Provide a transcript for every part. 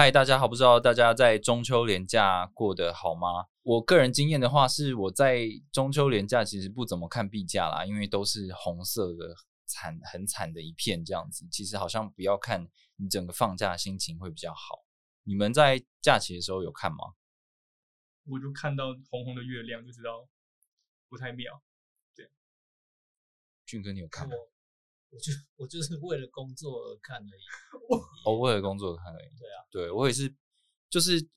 嗨，大家好，不知道大家在中秋连假过得好吗？我个人经验的话，是我在中秋连假其实不怎么看币价啦，因为都是红色的，惨很惨的一片这样子。其实好像不要看你整个放假心情会比较好。你们在假期的时候有看吗？我就看到红红的月亮，就知道不太妙。俊哥，你有看吗？我就我就是为了工作而看而已。哦，为了工作而看而已。对啊，对我也是，就是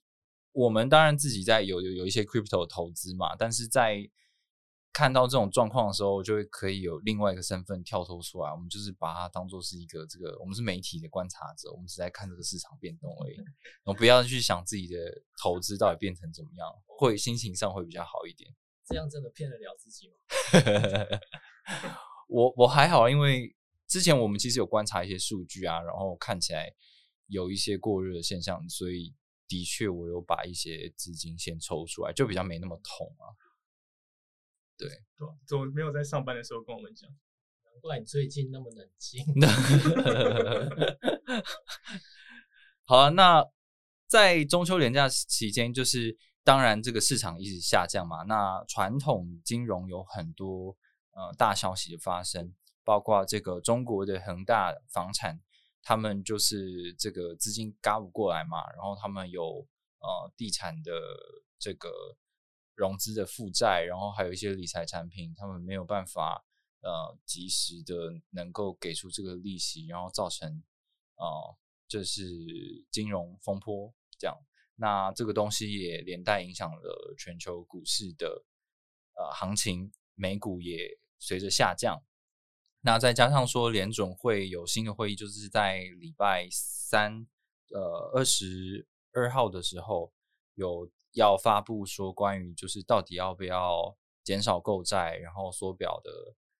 我们当然自己在有有有一些 crypto 投资嘛，但是在看到这种状况的时候，就会可以有另外一个身份跳脱出来。我们就是把它当做是一个这个，我们是媒体的观察者，我们只在看这个市场变动而已。我们不要去想自己的投资到底变成怎么样，会心情上会比较好一点。这样真的骗得了自己吗？我我还好，因为之前我们其实有观察一些数据啊，然后看起来有一些过热的现象，所以的确我有把一些资金先抽出来，就比较没那么痛啊。对，对，怎么没有在上班的时候跟我们讲？难怪你最近那么冷静。好啊，那在中秋连假期间，就是当然这个市场一直下降嘛，那传统金融有很多。呃，大消息的发生，包括这个中国的恒大房产，他们就是这个资金嘎不过来嘛，然后他们有呃地产的这个融资的负债，然后还有一些理财产品，他们没有办法呃及时的能够给出这个利息，然后造成呃就是金融风波这样，那这个东西也连带影响了全球股市的呃行情，美股也。随着下降，那再加上说联准会有新的会议，就是在礼拜三，呃，二十二号的时候有要发布说关于就是到底要不要减少购债，然后缩表的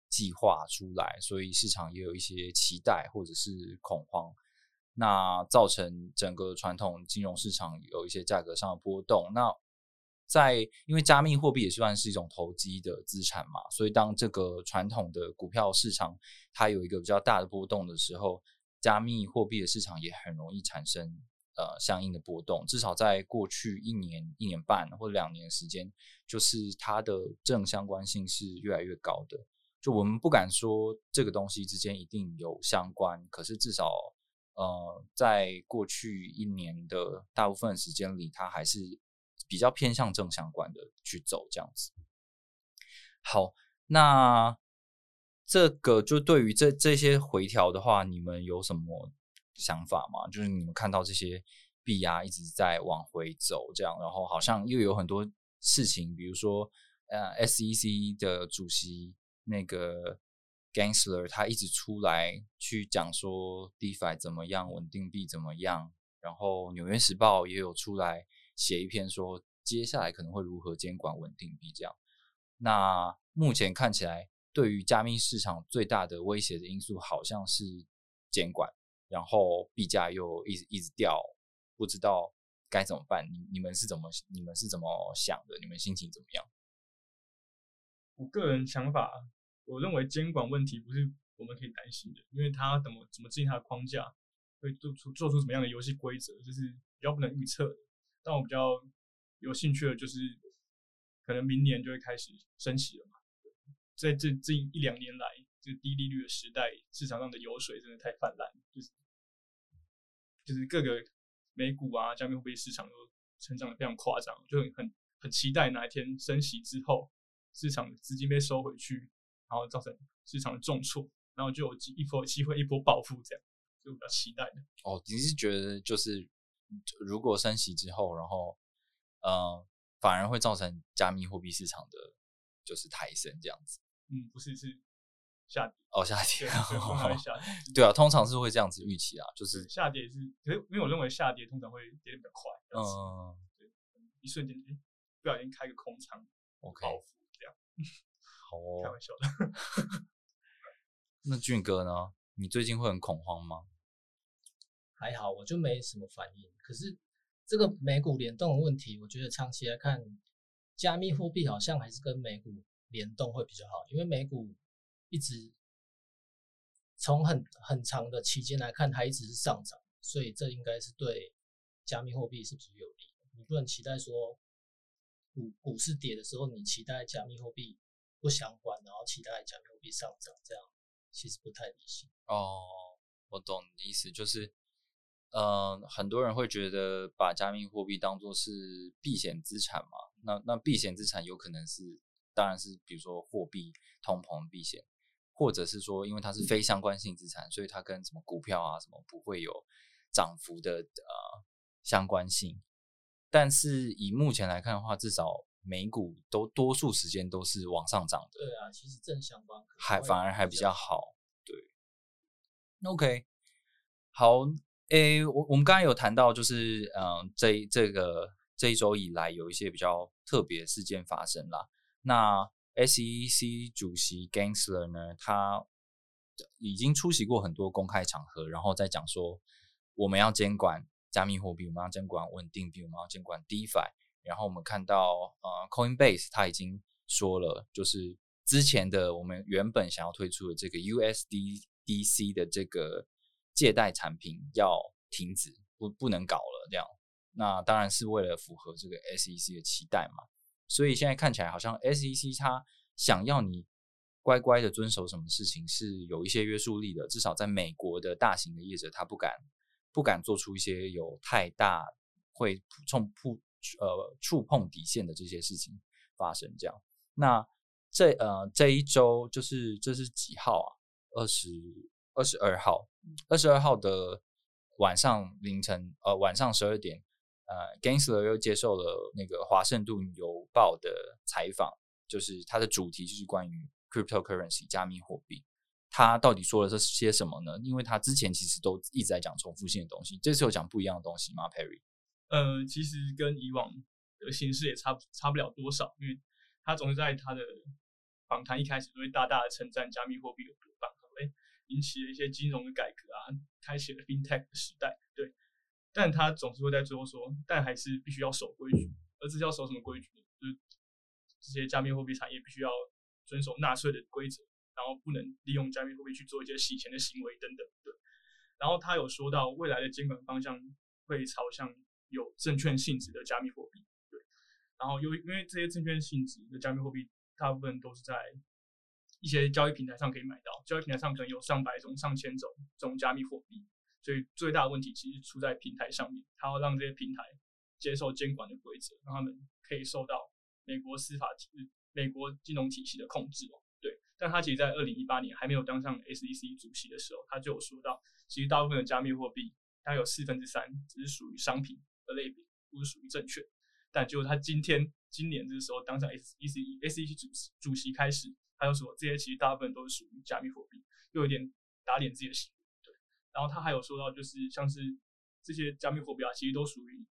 计划出来，所以市场也有一些期待或者是恐慌，那造成整个传统金融市场有一些价格上的波动。那在，因为加密货币也算是一种投机的资产嘛，所以当这个传统的股票市场它有一个比较大的波动的时候，加密货币的市场也很容易产生呃相应的波动。至少在过去一年、一年半或者两年时间，就是它的正相关性是越来越高的。就我们不敢说这个东西之间一定有相关，可是至少呃，在过去一年的大部分时间里，它还是。比较偏向正相关的去走这样子。好，那这个就对于这这些回调的话，你们有什么想法吗？就是你们看到这些币啊一直在往回走，这样，然后好像又有很多事情，比如说呃，SEC 的主席那个 Gensler 他一直出来去讲说 DeFi 怎么样，稳定币怎么样，然后纽约时报也有出来。写一篇说接下来可能会如何监管稳定币这样，那目前看起来对于加密市场最大的威胁的因素好像是监管，然后币价又一直一直掉，不知道该怎么办。你你们是怎么你们是怎么想的？你们心情怎么样？我个人想法，我认为监管问题不是我们可以担心的，因为它怎么怎么制定它的框架，会做出做出什么样的游戏规则，就是比较不能预测的。但我比较有兴趣的就是，可能明年就会开始升息了嘛。在这这一两年来，这个低利率的时代，市场上的油水真的太泛滥，就是就是各个美股啊、加密货币市场都成长的非常夸张，就很很很期待哪一天升息之后，市场的资金被收回去，然后造成市场的重挫，然后就有机一波机会一波暴富这样，就比较期待的。哦，你是觉得就是？如果升息之后，然后，呃，反而会造成加密货币市场的就是抬升这样子。嗯，不是，是下跌，哦，下跌对，通常会下跌。对啊，通常是会这样子预期啊，就是下跌是，可是因为我认为下跌通常会跌得比较快，嗯一瞬间，诶不小心开个空仓，OK，报复这样，好哦开玩。笑的。那俊哥呢？你最近会很恐慌吗？还好，我就没什么反应。可是这个美股联动的问题，我觉得长期来看，加密货币好像还是跟美股联动会比较好，因为美股一直从很很长的期间来看，它一直是上涨，所以这应该是对加密货币是不是有利？你不能期待说股股市跌的时候，你期待加密货币不相关，然后期待加密货币上涨，这样其实不太理性。哦，我懂你的意思，就是，呃，很多人会觉得把加密货币当做是避险资产嘛，那那避险资产有可能是，当然是比如说货币通膨避险，或者是说因为它是非相关性资产，所以它跟什么股票啊什么不会有涨幅的呃相关性。但是以目前来看的话，至少美股都多数时间都是往上涨的。对啊，其实正相关还反而还比较好。好。对，OK，好，诶，我我们刚才有谈到，就是嗯，这这个这一周以来有一些比较特别事件发生啦。那 SEC 主席 Gensler 呢，他已经出席过很多公开场合，然后再讲说我们要监管加密货币，我们要监管稳定币，我们要监管 DeFi。然后我们看到呃，Coinbase 他已经说了，就是之前的我们原本想要推出的这个 USDDC 的这个借贷产品要停止，不不能搞了这样。那当然是为了符合这个 SEC 的期待嘛。所以现在看起来好像 SEC 它想要你乖乖的遵守什么事情是有一些约束力的，至少在美国的大型的业者，他不敢不敢做出一些有太大会触碰呃触碰底线的这些事情发生。这样，那这呃这一周就是这是几号啊？二十二十二号，二十二号的晚上凌晨呃晚上十二点，呃 Gensler 又接受了那个华盛顿邮报的采访，就是他的主题就是关于 cryptocurrency 加密货币。他到底说了这些什么呢？因为他之前其实都一直在讲重复性的东西，这次有讲不一样的东西吗？Perry？呃，其实跟以往的形式也差不差不了多少，因为他总是在他的访谈一开始都会大大的称赞加密货币有多棒，哎，引起了一些金融的改革啊，开启了 FinTech 的时代，对。但他总是会在最后说，但还是必须要守规矩，而这是要守什么规矩呢？就是这些加密货币产业必须要遵守纳税的规则，然后不能利用加密货币去做一些洗钱的行为等等，对。然后他有说到未来的监管方向会朝向有证券性质的加密货币，对。然后由于因为这些证券性质的加密货币，大部分都是在一些交易平台上可以买到，交易平台上可能有上百种、上千种这种加密货币，所以最大的问题其实出在平台上面，它要让这些平台接受监管的规则，让他们可以受到美国司法体、美国金融体系的控制哦。对，但他其实，在二零一八年还没有当上 SEC 主席的时候，他就有说到，其实大部分的加密货币，它有四分之三只是属于商品的类别，不是属于证券。但结果他今天今年这个时候当上 SEC SEC 主席主席开始，他就说这些其实大部分都是属于加密货币，又有点打脸自己的行为。对，然后他还有说到，就是像是这些加密货币啊，其实都属于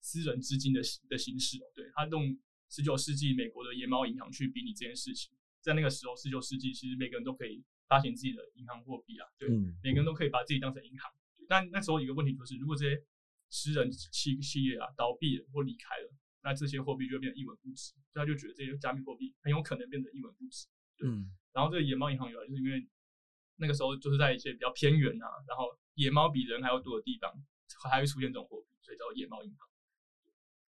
私人资金的的形式哦。对他用十九世纪美国的野猫银行去比拟这件事情，在那个时候，十九世纪其实每个人都可以发行自己的银行货币啊，对，嗯每个人都可以把自己当成银行。但那时候有一个问题就是，如果这些私人企企业啊倒闭了或离开了，那这些货币就会变得一文不值，所以他就觉得这些加密货币很有可能变得一文不值。对嗯。然后这个野猫银行有来，就是因为那个时候就是在一些比较偏远啊，然后野猫比人还要多的地方，还会出现这种货币，所以叫做野猫银行。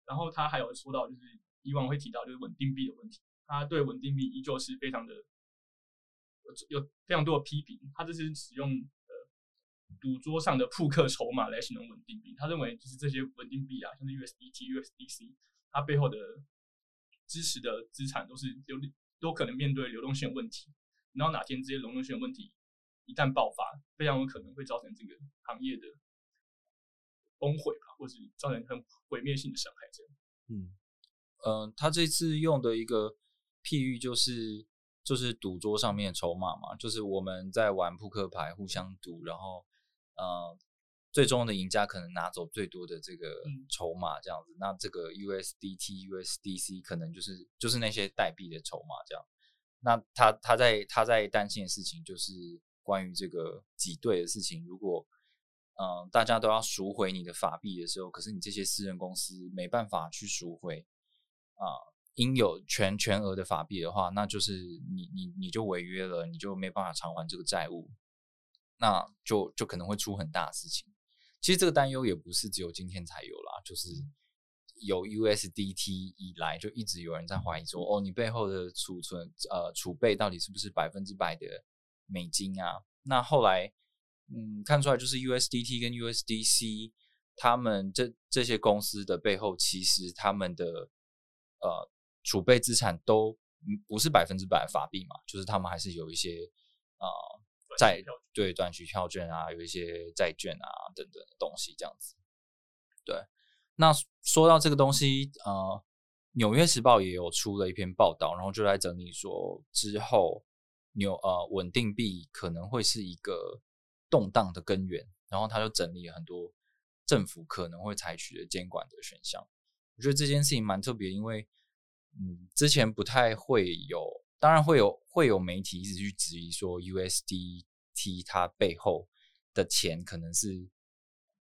然后他还有说到，就是以往会提到就是稳定币的问题，他对稳定币依旧是非常的有有非常多的批评，他这是使用呃赌桌上的扑克筹码来形容稳定币，他认为就是这些稳定币啊，像是 USDT、USDC，它背后的支持的资产都是流都可能面对流动性问题，然后哪天这些流动性问题一旦爆发，非常有可能会造成这个行业的崩毁吧，或是造成很毁灭性的伤害。这样，嗯，呃，他这次用的一个譬喻就是，就是赌桌上面的筹码嘛，就是我们在玩扑克牌，互相赌，然后呃，最终的赢家可能拿走最多的这个筹码，这样子。那这个 USDT、USDC 可能就是就是那些代币的筹码，这样。那他他在他在担心的事情就是关于这个挤兑的事情。如果嗯大家都要赎回你的法币的时候，可是你这些私人公司没办法去赎回啊。应有全全额的法币的话，那就是你你你就违约了，你就没办法偿还这个债务，那就就可能会出很大的事情。其实这个担忧也不是只有今天才有啦，就是有 USDT 以来就一直有人在怀疑说，哦，你背后的储存呃储备到底是不是百分之百的美金啊？那后来嗯看出来就是 USDT 跟 USDC 他们这这些公司的背后，其实他们的呃。储备资产都不是百分之百法币嘛，就是他们还是有一些啊债对短期票券啊，有一些债券啊等等的东西这样子。对，那说到这个东西，呃，纽约时报也有出了一篇报道，然后就在整理说之后纽呃稳定币可能会是一个动荡的根源，然后他就整理了很多政府可能会采取的监管的选项。我觉得这件事情蛮特别，因为。嗯，之前不太会有，当然会有，会有媒体一直去质疑说，USDT 它背后的钱可能是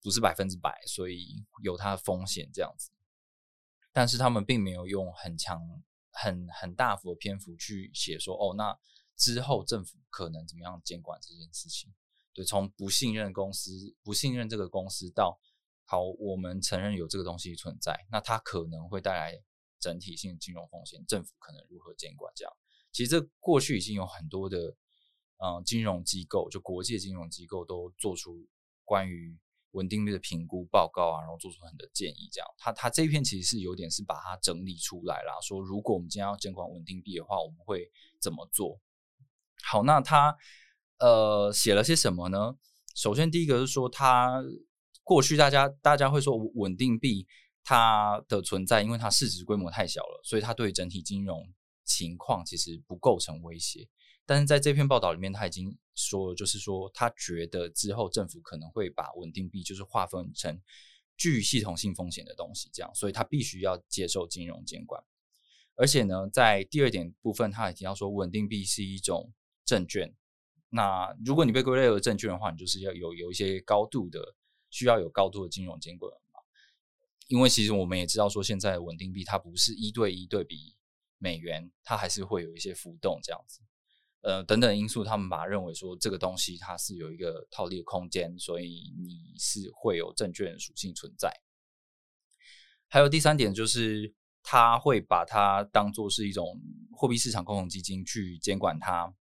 不是百分之百，所以有它的风险这样子。但是他们并没有用很强、很很大幅的篇幅去写说，哦，那之后政府可能怎么样监管这件事情？对，从不信任公司、不信任这个公司到好，我们承认有这个东西存在，那它可能会带来。整体性金融风险，政府可能如何监管？这样，其实这过去已经有很多的，嗯，金融机构，就国际金融机构都做出关于稳定币的评估报告啊，然后做出很多建议。这样，他他这一篇其实是有点是把它整理出来了，说如果我们今天要监管稳定币的话，我们会怎么做？好，那他呃写了些什么呢？首先第一个是说，他过去大家大家会说稳定币。它的存在，因为它市值规模太小了，所以它对整体金融情况其实不构成威胁。但是在这篇报道里面，他已经说，就是说他觉得之后政府可能会把稳定币就是划分成具系统性风险的东西，这样，所以他必须要接受金融监管。而且呢，在第二点部分，他也提到说，稳定币是一种证券。那如果你被归类为证券的话，你就是要有有一些高度的需要有高度的金融监管。因为其实我们也知道，说现在稳定币它不是一对一对比美元，它还是会有一些浮动这样子，呃，等等因素，他们把认为说这个东西它是有一个套利的空间，所以你是会有证券属性存在。还有第三点就是，他会把它当做是一种货币市场共同基金去监管它。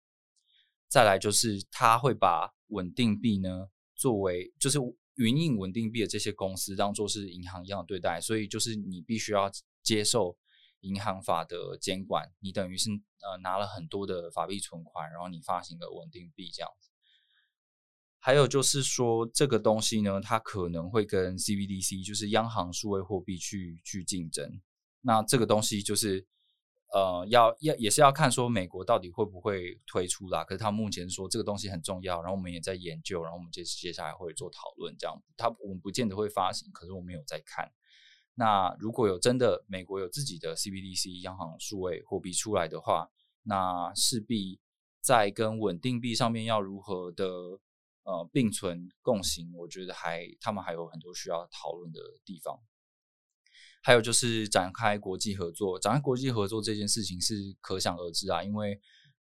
再来就是，他会把稳定币呢作为就是。云印稳定币的这些公司当做是银行一样对待，所以就是你必须要接受银行法的监管。你等于是呃拿了很多的法币存款，然后你发行了稳定币这样子。还有就是说这个东西呢，它可能会跟 CBDC 就是央行数位货币去去竞争。那这个东西就是。呃，要要也是要看说美国到底会不会推出啦。可是他目前说这个东西很重要，然后我们也在研究，然后我们接接下来会做讨论。这样，他我们不见得会发行，可是我们有在看。那如果有真的美国有自己的 CBDC 央行数位货币出来的话，那势必在跟稳定币上面要如何的呃并存共行，我觉得还他们还有很多需要讨论的地方。还有就是展开国际合作，展开国际合作这件事情是可想而知啊，因为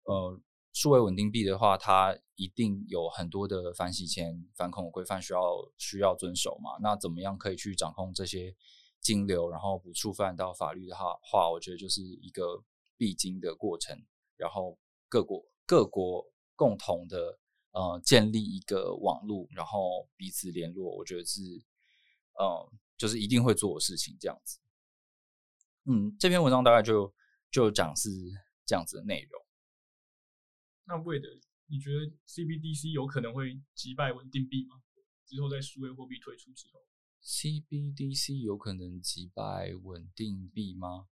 呃，数位稳定币的话，它一定有很多的反洗钱、反恐规范需要需要遵守嘛。那怎么样可以去掌控这些金流，然后不触犯到法律的话，话我觉得就是一个必经的过程。然后各国各国共同的呃建立一个网络，然后彼此联络，我觉得是嗯。就是一定会做的事情，这样子。嗯，这篇文章大概就就讲是这样子的内容。那为的，你觉得 CBDC 有可能会击败稳定币吗？之后在数位货币推出之后，CBDC 有可能击败稳定币吗？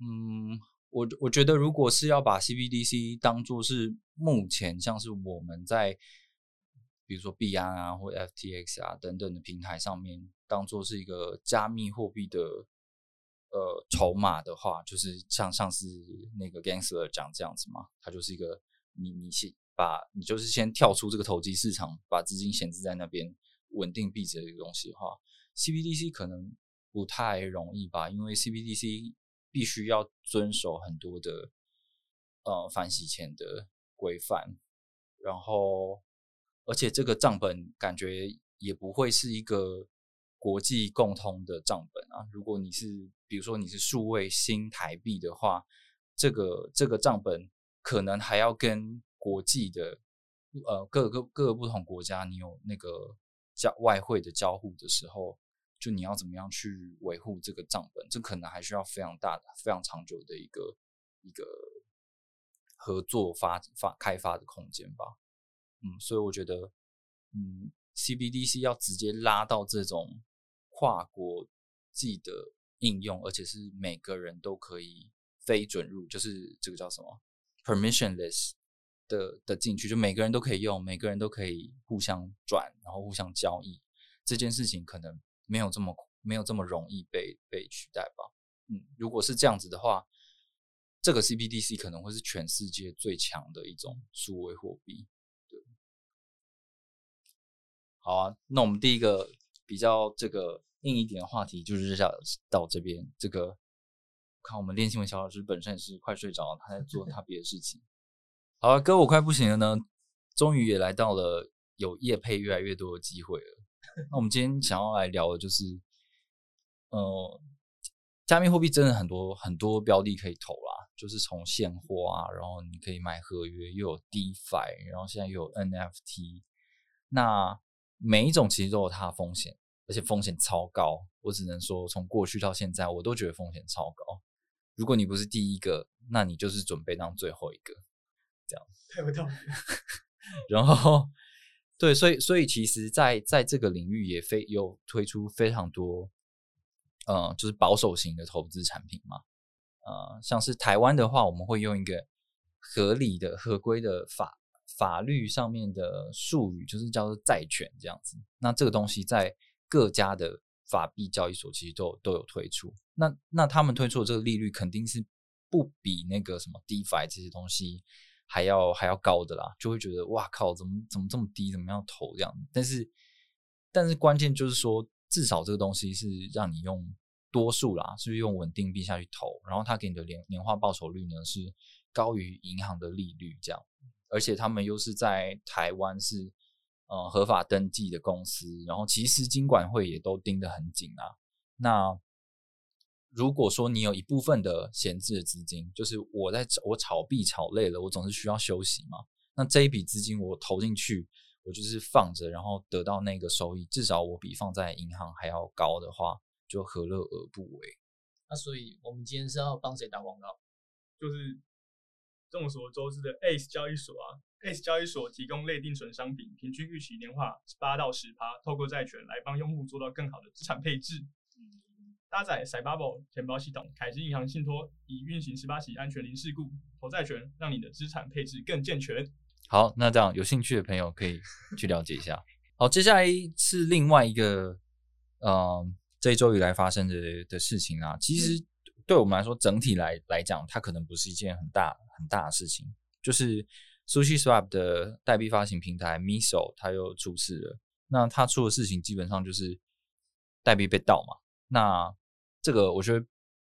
嗯，我我觉得如果是要把 CBDC 当做是目前像是我们在比如说币安啊或 FTX 啊等等的平台上面当做是一个加密货币的呃筹码的话，就是像像是那个 Gangster 讲这样子嘛，它就是一个你你先把你就是先跳出这个投机市场，把资金闲置在那边稳定币值的一个东西的话，CBDC 可能不太容易吧，因为 CBDC 必须要遵守很多的呃反洗钱的规范，然后而且这个账本感觉也不会是一个国际共通的账本啊。如果你是比如说你是数位新台币的话，这个这个账本可能还要跟国际的呃各个各个不同国家，你有那个交外汇的交互的时候，就你要怎么样去维护这个账本，这可能还需要非常大的、非常长久的一个一个合作发发开发的空间吧。嗯，所以我觉得，嗯，CBDC 要直接拉到这种跨国际的应用，而且是每个人都可以非准入，就是这个叫什么 permissionless 的的进去，就每个人都可以用，每个人都可以互相转，然后互相交易，这件事情可能没有这么没有这么容易被被取代吧。嗯，如果是这样子的话，这个 CBDC 可能会是全世界最强的一种数位货币。对好啊，那我们第一个比较这个硬一点的话题就是到到这边。这个看我们练新闻小老师本身也是快睡着了，他在做 他别的事情。好啊，哥，我快不行了呢，终于也来到了有业配越来越多的机会了。那我们今天想要来聊的就是，呃，加密货币真的很多很多标的可以投啦，就是从现货啊，然后你可以买合约，又有 DeFi，然后现在又有 NFT，那。每一种其实都有它的风险，而且风险超高。我只能说，从过去到现在，我都觉得风险超高。如果你不是第一个，那你就是准备当最后一个，太有道理。然后，对，所以，所以其实，在在这个领域也非有推出非常多，呃，就是保守型的投资产品嘛。呃，像是台湾的话，我们会用一个合理的、合规的法。法律上面的术语就是叫做债权这样子，那这个东西在各家的法币交易所其实都都有推出。那那他们推出的这个利率肯定是不比那个什么 DeFi 这些东西还要还要高的啦，就会觉得哇靠，怎么怎么这么低，怎么样投这样？但是但是关键就是说，至少这个东西是让你用多数啦，是不是用稳定币下去投，然后它给你的年年化报酬率呢是高于银行的利率这样。而且他们又是在台湾是呃合法登记的公司，然后其实金管会也都盯得很紧啊。那如果说你有一部分的闲置的资金，就是我在我炒币炒累了，我总是需要休息嘛。那这一笔资金我投进去，我就是放着，然后得到那个收益，至少我比放在银行还要高的话，就何乐而不为？那所以我们今天是要帮谁打广告？就是。众所周知的 ACE 交易所啊，ACE 交易所提供类定存商品，平均预期年化八到十趴，透过债权来帮用户做到更好的资产配置。搭载 Cybubble 钱包系统，凯基银行信托已运行十八起安全零事故，投债权让你的资产配置更健全。好，那这样有兴趣的朋友可以去了解一下。好，接下来是另外一个，嗯，这一周以来发生的的事情啊，其实。对我们来说，整体来来讲，它可能不是一件很大很大的事情。就是 Sushi Swap 的代币发行平台 Miso，它又出事了。那它出的事情基本上就是代币被盗嘛。那这个我觉得，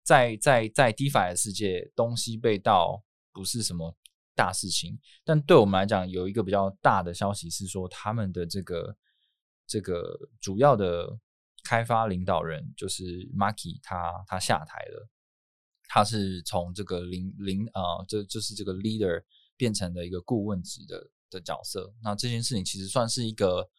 在在在 DeFi 的世界，东西被盗不是什么大事情。但对我们来讲，有一个比较大的消息是说，他们的这个这个主要的开发领导人就是 Marki，他他下台了。他是从这个领领啊，这就是这个 leader 变成了一个顾问职的的角色。那这件事情其实算是一个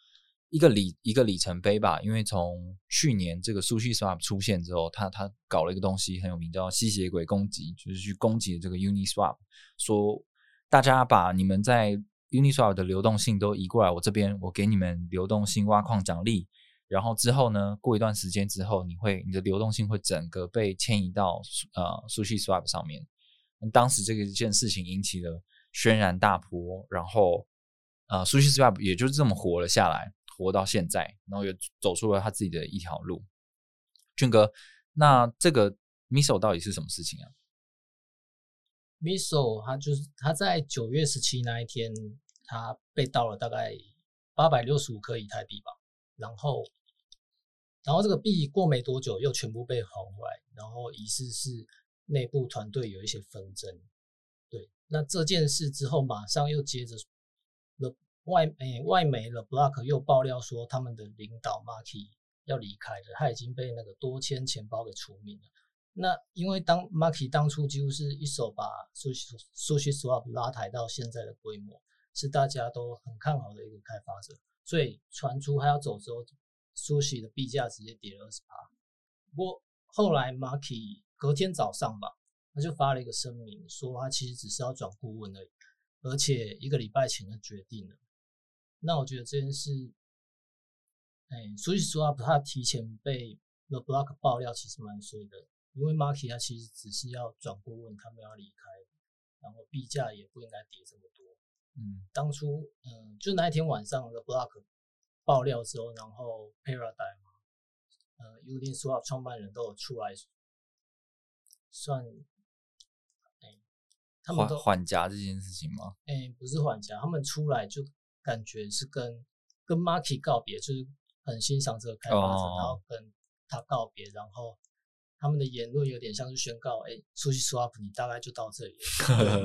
一个里一个里程碑吧，因为从去年这个 Sushi Swap 出现之后，他他搞了一个东西很有名，叫吸血鬼攻击，就是去攻击这个 Uniswap，说大家把你们在 Uniswap 的流动性都移过来我这边，我给你们流动性挖矿奖励。然后之后呢？过一段时间之后，你会你的流动性会整个被迁移到呃 Sushi Swap 上面。当时这个一件事情引起了轩然大波，然后呃，Sushi Swap 也就这么活了下来，活到现在，然后也走出了他自己的一条路。俊哥，那这个 Miso 到底是什么事情啊？Miso 他就是他在九月十七那一天，他被盗了大概八百六十五颗以太币吧，然后，然后这个币过没多久又全部被还回来，然后疑似是内部团队有一些纷争，对，那这件事之后马上又接着外诶、外媒了 Block 又爆料说他们的领导 Marky 要离开了，他已经被那个多签钱包给除名了。那因为当 Marky 当初几乎是一手把 Sushi Sushi Swap 拉抬到现在的规模，是大家都很看好的一个开发者，所以传出他要走之后，Sushi 的币价直接跌了二十趴。不过后来 Marky 隔天早上吧，他就发了一个声明，说他其实只是要转顾问而已，而且一个礼拜前就决定了。那我觉得这件事，哎，Sushi Swap 他提前被 The Block 爆料，其实蛮衰的。因为 Marky 他其实只是要转过问，他们要离开，然后币价也不应该跌这么多。嗯，当初嗯，就那一天晚上 The Block 爆料之后，然后 Paradigm 呃 u n i Swap 创办人都有出来算，哎，他们缓都缓夹这件事情吗？哎不是缓夹，他们出来就感觉是跟跟 Marky 告别，就是很欣赏这个开发者，哦然后跟他告别，然后。他们的言论有点像是宣告，哎、出去 swap 你大概就到这里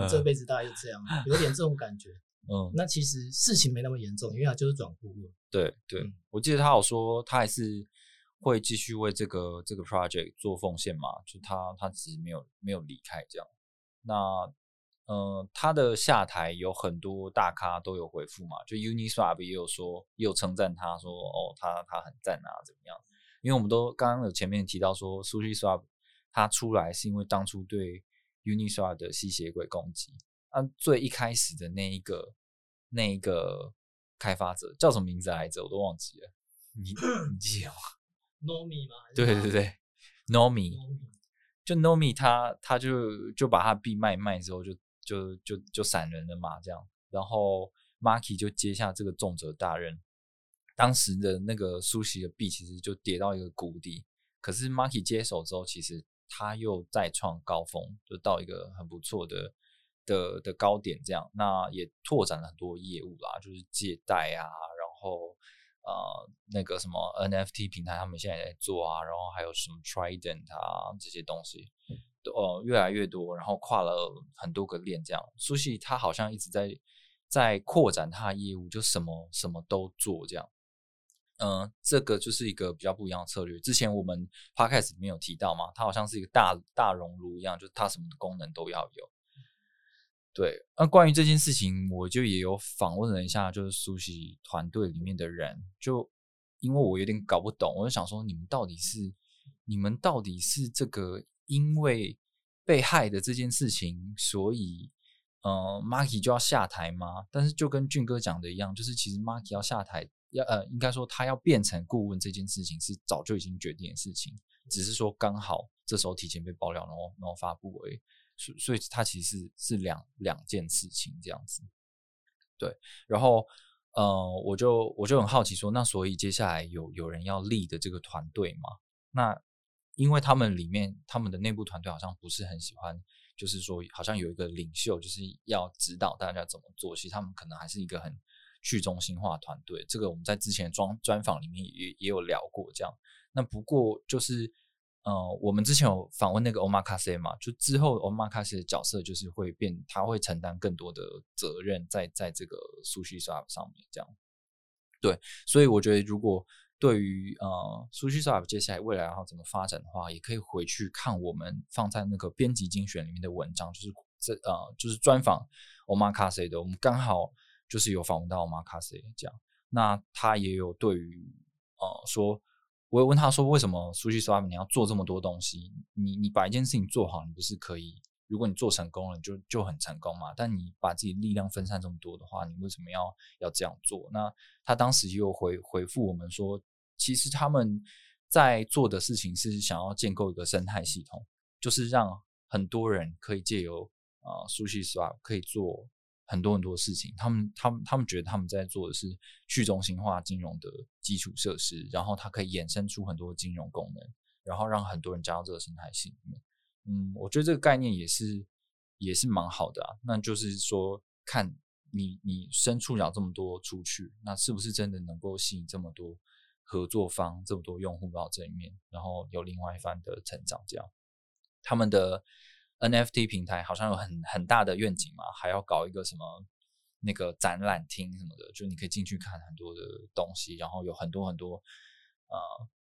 这辈子大概就这样，有点这种感觉。嗯，那其实事情没那么严重，因为他就是转顾问。对对嗯，我记得他有说他还是会继续为这个这个 project 做奉献嘛，就他他只是没有没有离开这样。那呃，他的下台有很多大咖都有回复嘛，就 Uniswap 也有说也有称赞他说哦，他他很赞啊，怎么样？因为我们都刚刚有前面提到说，Sushi Swap 他出来是因为当初对 Uniswap 的吸血鬼攻击，啊，最一开始的那一个那一个开发者叫什么名字来着？我都忘记了，你你记得吗？Nomi 吗？对对对，Nomi，，Nomi 就 Nomi 他他就就把他币卖一卖之后就就就就散人了嘛，这样，然后 Marky 就接下这个重责大任。当时的那个苏西的币其实就跌到一个谷底，可是 Marky 接手之后，其实他又再创高峰，就到一个很不错的的的高点，这样，那也拓展了很多业务啦，就是借贷啊，然后呃那个什么 NFT 平台他们现在也在做啊，然后还有什么 Trident 啊这些东西，呃越来越多，然后跨了很多个链，这样，苏西他好像一直在在扩展他的业务，就什么什么都做这样。嗯，这个就是一个比较不一样的策略。之前我们 podcast 里面有提到嘛，它好像是一个大大熔炉一样，就是它什么功能都要有。对，那关于这件事情，我就也有访问了一下，就是苏西团队里面的人，就因为我有点搞不懂，我就想说，你们到底是你们到底是这个因为被害的这件事情，所以呃，Marky 就要下台吗？但是就跟俊哥讲的一样，就是其实 Marky 要下台，要呃，应该说他要变成顾问这件事情是早就已经决定的事情，只是说刚好这时候提前被爆料，然后然后发布而已。所所以它其实是是两两件事情这样子。对，然后呃，我就我就很好奇说，那所以接下来有有人要立的这个团队吗？那因为他们里面他们的内部团队好像不是很喜欢，就是说好像有一个领袖，就是要指导大家怎么做。其实他们可能还是一个很去中心化团队。这个我们在之前专专访里面也也有聊过这样。那不过就是。呃，我们之前有访问那个 Omakase 嘛，就之后 Omakase 的角色就是会变，他会承担更多的责任在在这个 Sushi Swap 上面，这样。对，所以我觉得如果对于呃 Sushi Swap 接下来未来要怎么发展的话，也可以回去看我们放在那个编辑精选里面的文章，就是这呃就是专访 Omakase 的，我们刚好就是有访问到 Omakase 这样，那他也有对于呃说。我会问他说：“为什么 Sushi Swap 你要做这么多东西？你你把一件事情做好，你不是可以？如果你做成功了，你就就很成功嘛。但你把自己力量分散这么多的话，你为什么要要这样做？那他当时又回回复我们说，其实他们在做的事情是想要建构一个生态系统，就是让很多人可以借由啊，Sushi Swap 可以做很多很多事情。他们他们他们觉得他们在做的是去中心化金融的基础设施，然后它可以衍生出很多金融功能，然后让很多人加入这个生态系里面。嗯，我觉得这个概念也是也是蛮好的啊。那就是说，看你你伸出了这么多出去，那是不是真的能够吸引这么多合作方、这么多用户到这里面，然后有另外一番的成长？这样，他们的 NFT 平台好像有很很大的愿景嘛，还要搞一个什么那个展览厅什么的，就你可以进去看很多的东西，然后有很多很多呃，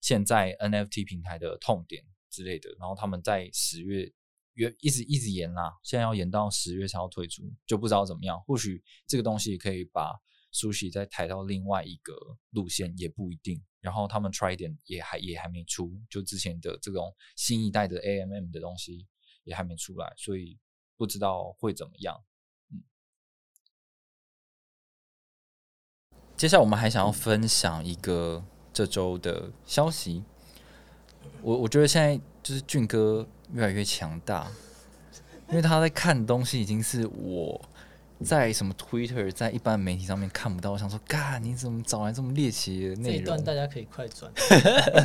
现在 NFT 平台的痛点。之类的，然后他们在十月约一直一直延啦，现在要延到十月才要推出，就不知道怎么样。或许这个东西可以把 Sushi 再抬到另外一个路线，也不一定。然后他们 Try 点也还也还没出，就之前的这种新一代的 AMM 的东西也还没出来，所以不知道会怎么样。嗯，接下来我们还想要分享一个这周的消息。我我觉得现在就是俊哥越来越强大，因为他在看东西已经是我在什么 Twitter 在一般媒体上面看不到。我想说，嘎，你怎么找来这么猎奇的内容？这一段大家可以快转。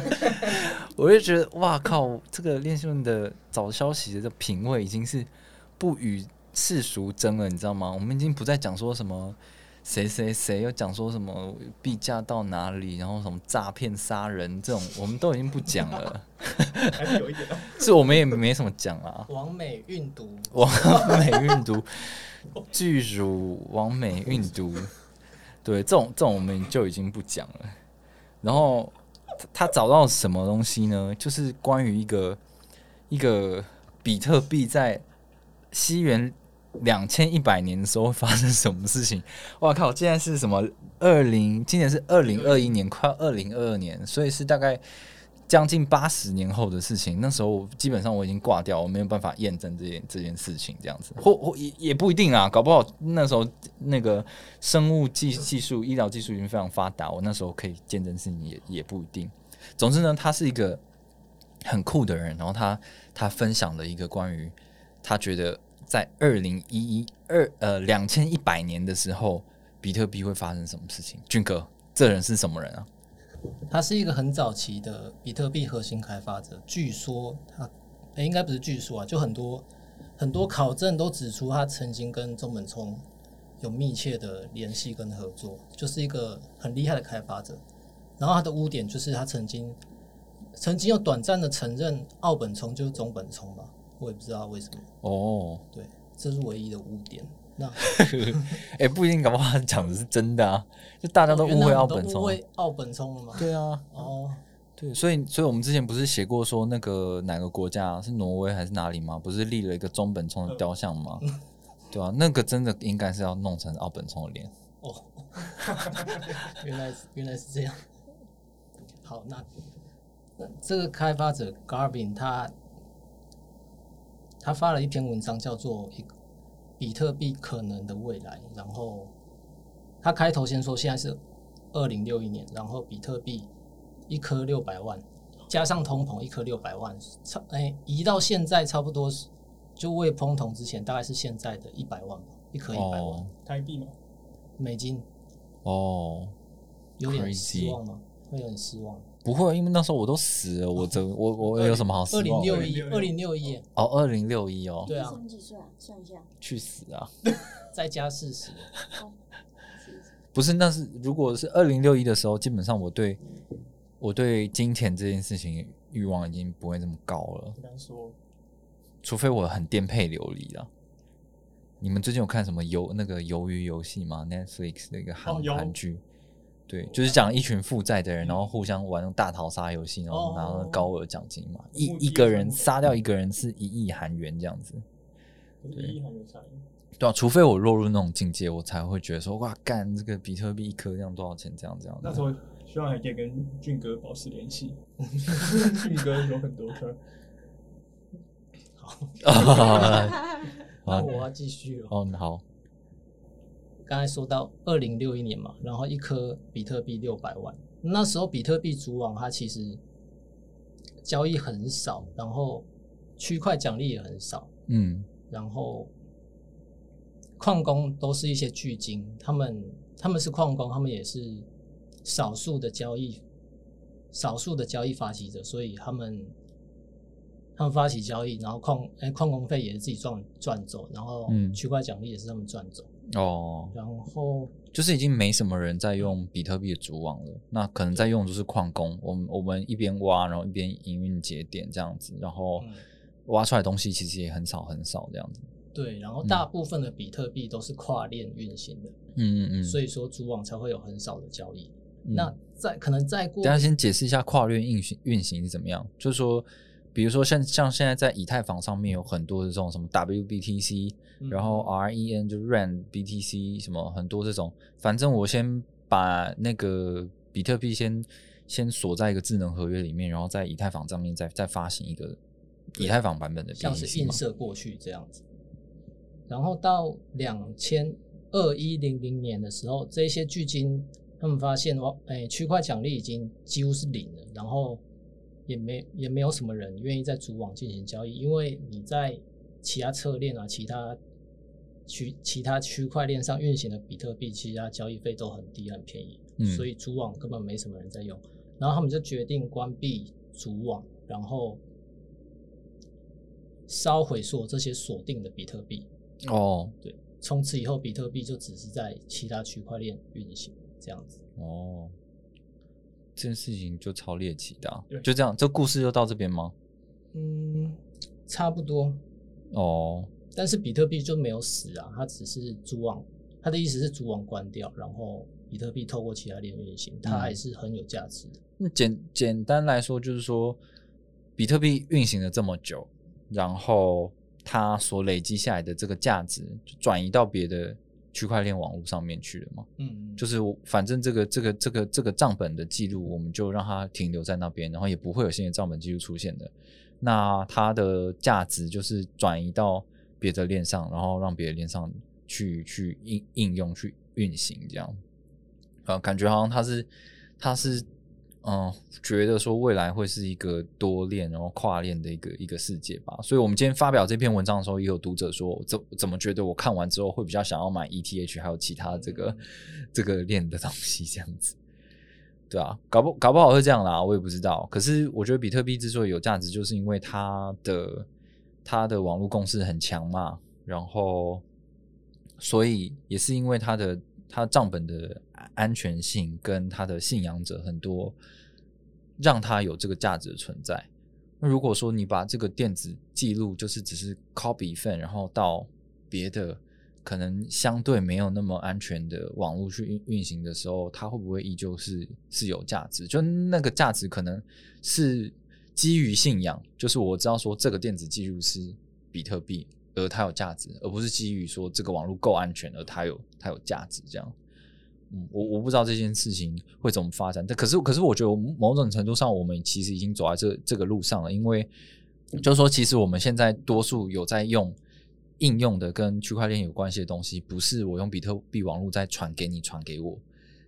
我就觉得，哇靠，这个练习论的找消息的这品味已经是不与世俗争了，你知道吗？我们已经不再讲说什么。谁谁谁又讲说什么币价到哪里，然后什么诈骗杀人这种，我们都已经不讲了。还是有一点，是我们也没什么讲啊。王美运毒，王美运毒，巨乳王美运毒，对，这种这种我们就已经不讲了。然后他找到什么东西呢？就是关于一个一个比特币在西元。两千一百年的时候会发生什么事情？哇靠！现在是什么？二零今年是二零二一年，快二零二二年，所以是大概将近八十年后的事情。那时候基本上我已经挂掉，我没有办法验证这件这件事情。这样子，或或也也不一定啊，搞不好那时候那个生物技技术、医疗技术已经非常发达，我那时候可以见证事情也也不一定。总之呢，他是一个很酷的人，然后他他分享了一个关于他觉得。在二零一一二呃两千一百年的时候，比特币会发生什么事情？俊哥，这人是什么人啊？他是一个很早期的比特币核心开发者。据说他，哎，应该不是据说啊，就很多很多考证都指出他曾经跟中本聪有密切的联系跟合作，就是一个很厉害的开发者。然后他的污点就是他曾经曾经有短暂的承认奥本聪就是中本聪嘛。我也不知道为什么哦，对，这是唯一的污点。那 哎，不一定，搞不好他讲的是真的啊，就大家都误会奥本聪，误会奥本聪了吗？对啊，哦，对，所以，所以我们之前不是写过说那个哪个国家是挪威还是哪里吗？不是立了一个中本聪的雕像吗？对啊，那个真的应该是要弄成奥本聪的脸。哦，原来原来是这样。好，那那这个开发者 Garbin 他。他发了一篇文章，叫做《一个比特币可能的未来》。然后他开头先说，现在是二零六一年，然后比特币一颗六百万，加上通膨一颗六百万，差哎移到现在差不多是就未通膨之前，大概是现在的一百万吧，一颗一百万台币吗？美金哦，有点失望吗？会有点失望。不会，因为那时候我都死了，我怎我我有什么好失望？二零六一，二零六一哦，二零六一哦，对啊，几岁啊？算一下，去死啊！再加四十，不是，那是如果是二零六一的时候，基本上我对我对金钱这件事情欲望已经不会这么高了。说，除非我很颠沛流离了。你们最近有看什么鱿那个鱿鱼游戏吗？Netflix 的一个韩韩剧。对，就是讲一群负债的人，然后互相玩大逃杀游戏，然后拿到高额奖金嘛。一一个人杀掉一个人是一亿韩元这样子。一亿韩元对啊，除非我落入那种境界，我才会觉得说哇，干这个比特币一颗这样多少钱？这样这样。那时候希望还可以跟俊哥保持联系。俊哥有很多颗。好。那我要继续了。哦，好。刚才说到二零六一年嘛，然后一颗比特币六百万，那时候比特币主网它其实交易很少，然后区块奖励也很少，嗯，然后矿工都是一些巨鲸，他们他们是矿工，他们也是少数的交易，少数的交易发起者，所以他们他们发起交易，然后矿哎矿工费也是自己赚赚走，然后嗯。区块奖励也是他们赚走，哦，然后就是已经没什么人在用比特币的主网了，那可能在用的就是矿工。我们我们一边挖，然后一边营运节点这样子，然后嗯挖出来的东西其实也很少很少这样子。对，然后大部分的比特币都是跨链运行的，嗯嗯嗯。所以说主网才会有很少的交易。嗯那再可能再过等一下先解释一下跨链运行运行是怎么样，就是说，比如说像像现在在以太坊上面有很多的这种什么 WBTC，、嗯然后 REN 就 REN BTC 什么很多这种，反正我先把那个比特币先先锁在一个智能合约里面，然后在以太坊上面再再发行一个以太坊版本的像是映射过去这样子。然后到两千二一零零年的时候，这些巨鲸他们发现哦，哎，区块奖励已经几乎是零了，然后也没也没有什么人愿意在主网进行交易，因为你在其他侧链啊、其他区其他区块链上运行的比特币，其他交易费都很低很便宜，嗯所以主网根本没什么人在用。然后他们就决定关闭主网，然后烧毁所有这些锁定的比特币。哦对，从此以后，比特币就只是在其他区块链运行这样子。哦，这件事情就超猎奇的就这样，这故事就到这边吗？嗯，差不多。哦，但是比特币就没有死啊，它只是主网，它的意思是主网关掉，然后比特币透过其他链运行，它嗯还是很有价值的。那简简单来说，就是说，比特币运行了这么久，然后它所累积下来的这个价值，就转移到别的区块链网络上面去了嘛？嗯，就是我反正这个这个这个这个账本的记录，我们就让它停留在那边，然后也不会有新的账本记录出现的。那它的价值就是转移到别的链上，然后让别的链上去去应应用去运行，这样。呃，感觉好像它是它是嗯，觉得说未来会是一个多链然后跨链的一个一个世界吧。所以我们今天发表这篇文章的时候，也有读者说，怎怎么觉得我看完之后会比较想要买 ETH 还有其他这个、这个链的东西这样子。对啊，搞不搞不好会这样啦，我也不知道。可是我觉得比特币之所以有价值，就是因为它的它的网络共识很强嘛，然后所以也是因为它的它账本的安全性跟它的信仰者很多，让它有这个价值的存在。那如果说你把这个电子记录就是只是 copy 一份，然后到别的可能相对没有那么安全的网络去运运行的时候，它会不会依旧是是有价值？就那个价值可能是基于信仰，就是我知道说这个电子记录是比特币，而它有价值，而不是基于说这个网络够安全而它有它有价值这样。嗯，我我不知道这件事情会怎么发展，但可是可是我觉得某种程度上，我们其实已经走在这这个路上了，因为就是说，其实我们现在多数有在用应用的跟区块链有关系的东西，不是我用比特币网络再传给你，传给我，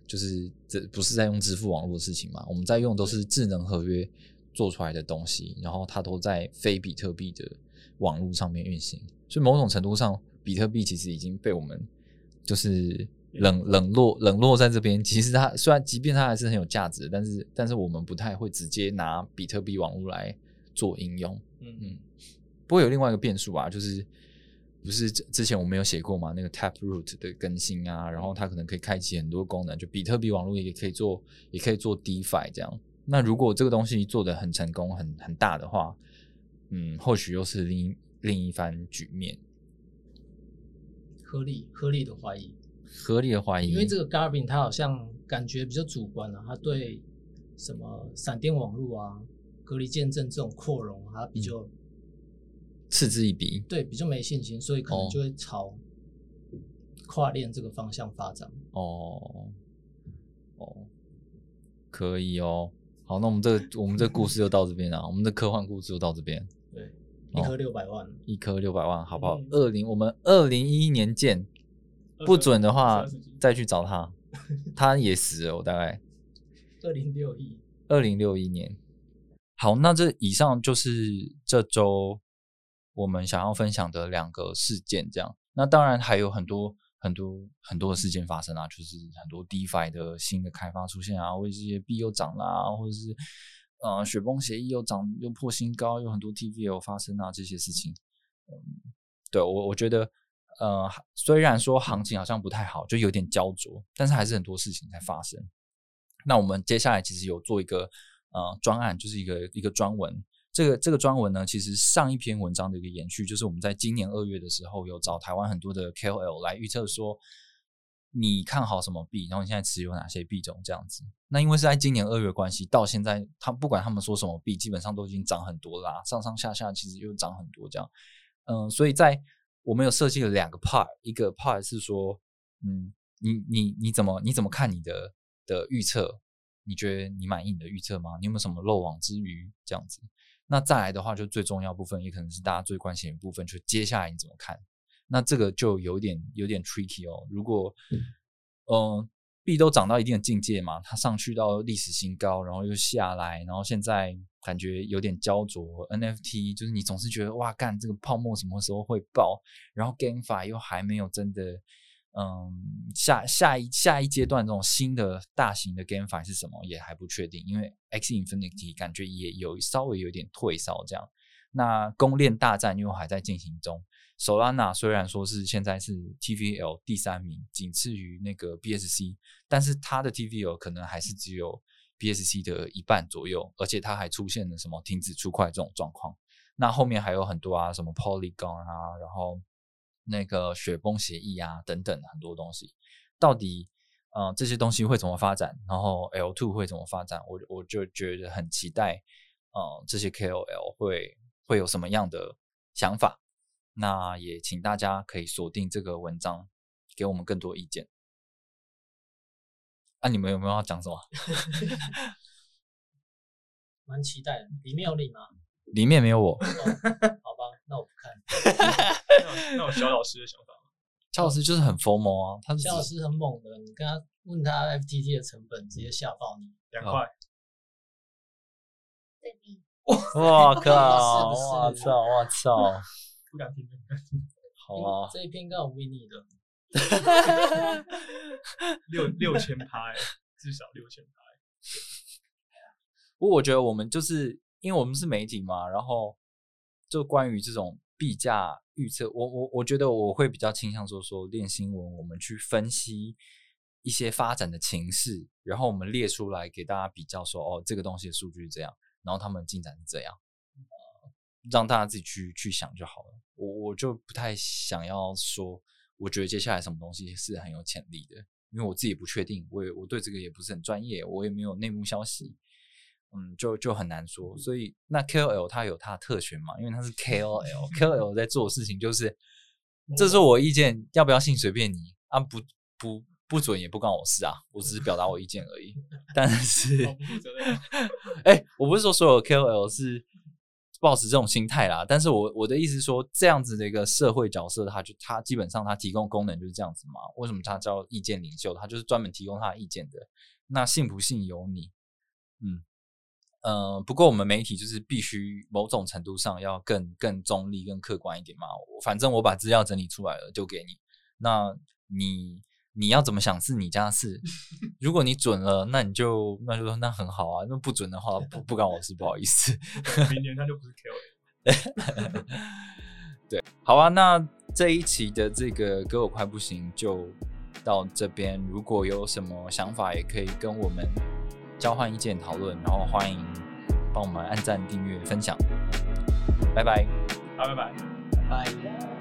就是这不是在用支付网络的事情嘛？我们在用都是智能合约做出来的东西，然后它都在非比特币的网络上面运行，所以某种程度上，比特币其实已经被我们就是冷冷落冷落在这边。其实它虽然即便它还是很有价值，但是但是我们不太会直接拿比特币网络来做应用。嗯嗯，不过有另外一个变数啊，就是不是之之前我们有写过嘛，那个 Taproot 的更新啊，然后它可能可以开启很多功能，就比特币网络也可以做，也可以做 DeFi 这样。那如果这个东西做的很成功、很很大的话，嗯，或许又是另一另一番局面。合理合理的怀疑，合理的怀疑，因为这个 Garvin 他好像感觉比较主观啊，他对什么闪电网络啊、隔离见证这种扩容，他比较、嗤之以鼻。对比较没信心，所以可哦能就会朝跨链这个方向发展。哦，哦，可以哦。好，那我们这个我们这个故事就到这边啊，我们的科幻故事就到这边。一颗六百万，一颗六百万，好不好嗯？二零、我们二零一一年见，不准的话再去找他，他也死了，我大概二零六一。二零六一年。好，那这以上就是这周我们想要分享的两个事件，这样。那当然还有很多很多很多的事件发生啊，就是很多 DeFi 的新的开发出现啊，或者这些币又涨啦，或者是呃雪崩协议又涨又破新高，有很多 TVL 发生啊这些事情。嗯，对我我觉得呃虽然说行情好像不太好，就有点焦灼，但是还是很多事情在发生。那我们接下来其实有做一个呃专案，就是一个一个专文。这个这个专文呢，其实上一篇文章的一个延续，就是我们在今年二月的时候，有找台湾很多的 KOL 来预测说，你看好什么币，然后你现在持有哪些币种这样子。那因为是在今年二月关系，到现在他不管他们说什么币，基本上都已经涨很多啦，上上下下其实又涨很多这样。嗯，所以在我们有设计了两个 part，一个 part 是说，嗯，你你你怎么你怎么看你的的预测？你觉得你满意你的预测吗？你有没有什么漏网之鱼这样子？那再来的话，就最重要部分，也可能是大家最关心的部分，就接下来你怎么看？那这个就有点有点 tricky 哦。如果嗯币都涨到一定的境界嘛，它上去到历史新高，然后又下来，然后现在感觉有点焦灼。NFT 就是你总是觉得哇干这个泡沫什么时候会爆？然后 GameFi 又还没有真的。嗯，下下一下一阶段这种新的大型的 GameFi 是什么也还不确定，因为 X Infinity 感觉也有稍微有点退烧这样。那公链大战又还在进行中，Solana 虽然说是现在是 TVL 第三名，仅次于那个 BSC，但是它的 TVL 可能还是只有 BSC 的一半左右，而且它还出现了什么停止出块这种状况。那后面还有很多啊，什么 Polygon 啊，然后。那个雪崩协议啊，等等很多东西，到底嗯这些东西会怎么发展？然后 L two 会怎么发展？我我就觉得很期待，嗯这些 KOL 会会有什么样的想法？那也请大家可以锁定这个文章，给我们更多意见。那你们有没有要讲什么？蛮期待的，里面有你吗？里面没有我。好吧，那我不看。那我肖老师的想法，肖老师就是很疯魔啊，他肖老师很猛的，你跟他问他 FTT 的成本，直接吓爆你，两块。我靠！我操！我操！不敢听，好啊，这一篇刚好 win 你的，六六千拍，至少六千拍。不过我觉得我们就是因为我们是媒体嘛，然后就关于这种币价。预测我我我觉得我会比较倾向说说练新闻，我们去分析一些发展的情势，然后我们列出来给大家比较说哦这个东西的数据是这样，然后他们进展是这样，呃，让大家自己去去想就好了。我我就不太想要说，我觉得接下来什么东西是很有潜力的，因为我自己不确定，我也我对这个也不是很专业，我也没有内幕消息。嗯，就就很难说，所以那 KOL 它有它的特权嘛？因为它是 KOL，KOL 在做的事情就是，这是我意见，要不要信随便你啊，不不不准也不关我事啊，我只是表达我意见而已。但是，哎，我不是说所有 KOL 是抱持这种心态啦，但是我我的意思是说，这样子的一个社会角色，他就他基本上他提供功能就是这样子嘛。为什么他叫意见领袖？他就是专门提供他的意见的。那信不信由你，嗯。嗯，不过我们媒体就是必须某种程度上要更更中立、更客观一点嘛。反正我把资料整理出来了，就给你。那你你要怎么想是你家事。如果你准了，那你就那就说那很好啊。那不准的话，不不关我事，不好意思。明年他就不是 Q 了。对，好啊。那这一期的这个歌我快不行，就到这边。如果有什么想法，也可以跟我们。交换意见讨论，然后欢迎帮我们按赞、订阅、分享，拜拜，好，拜拜，拜拜。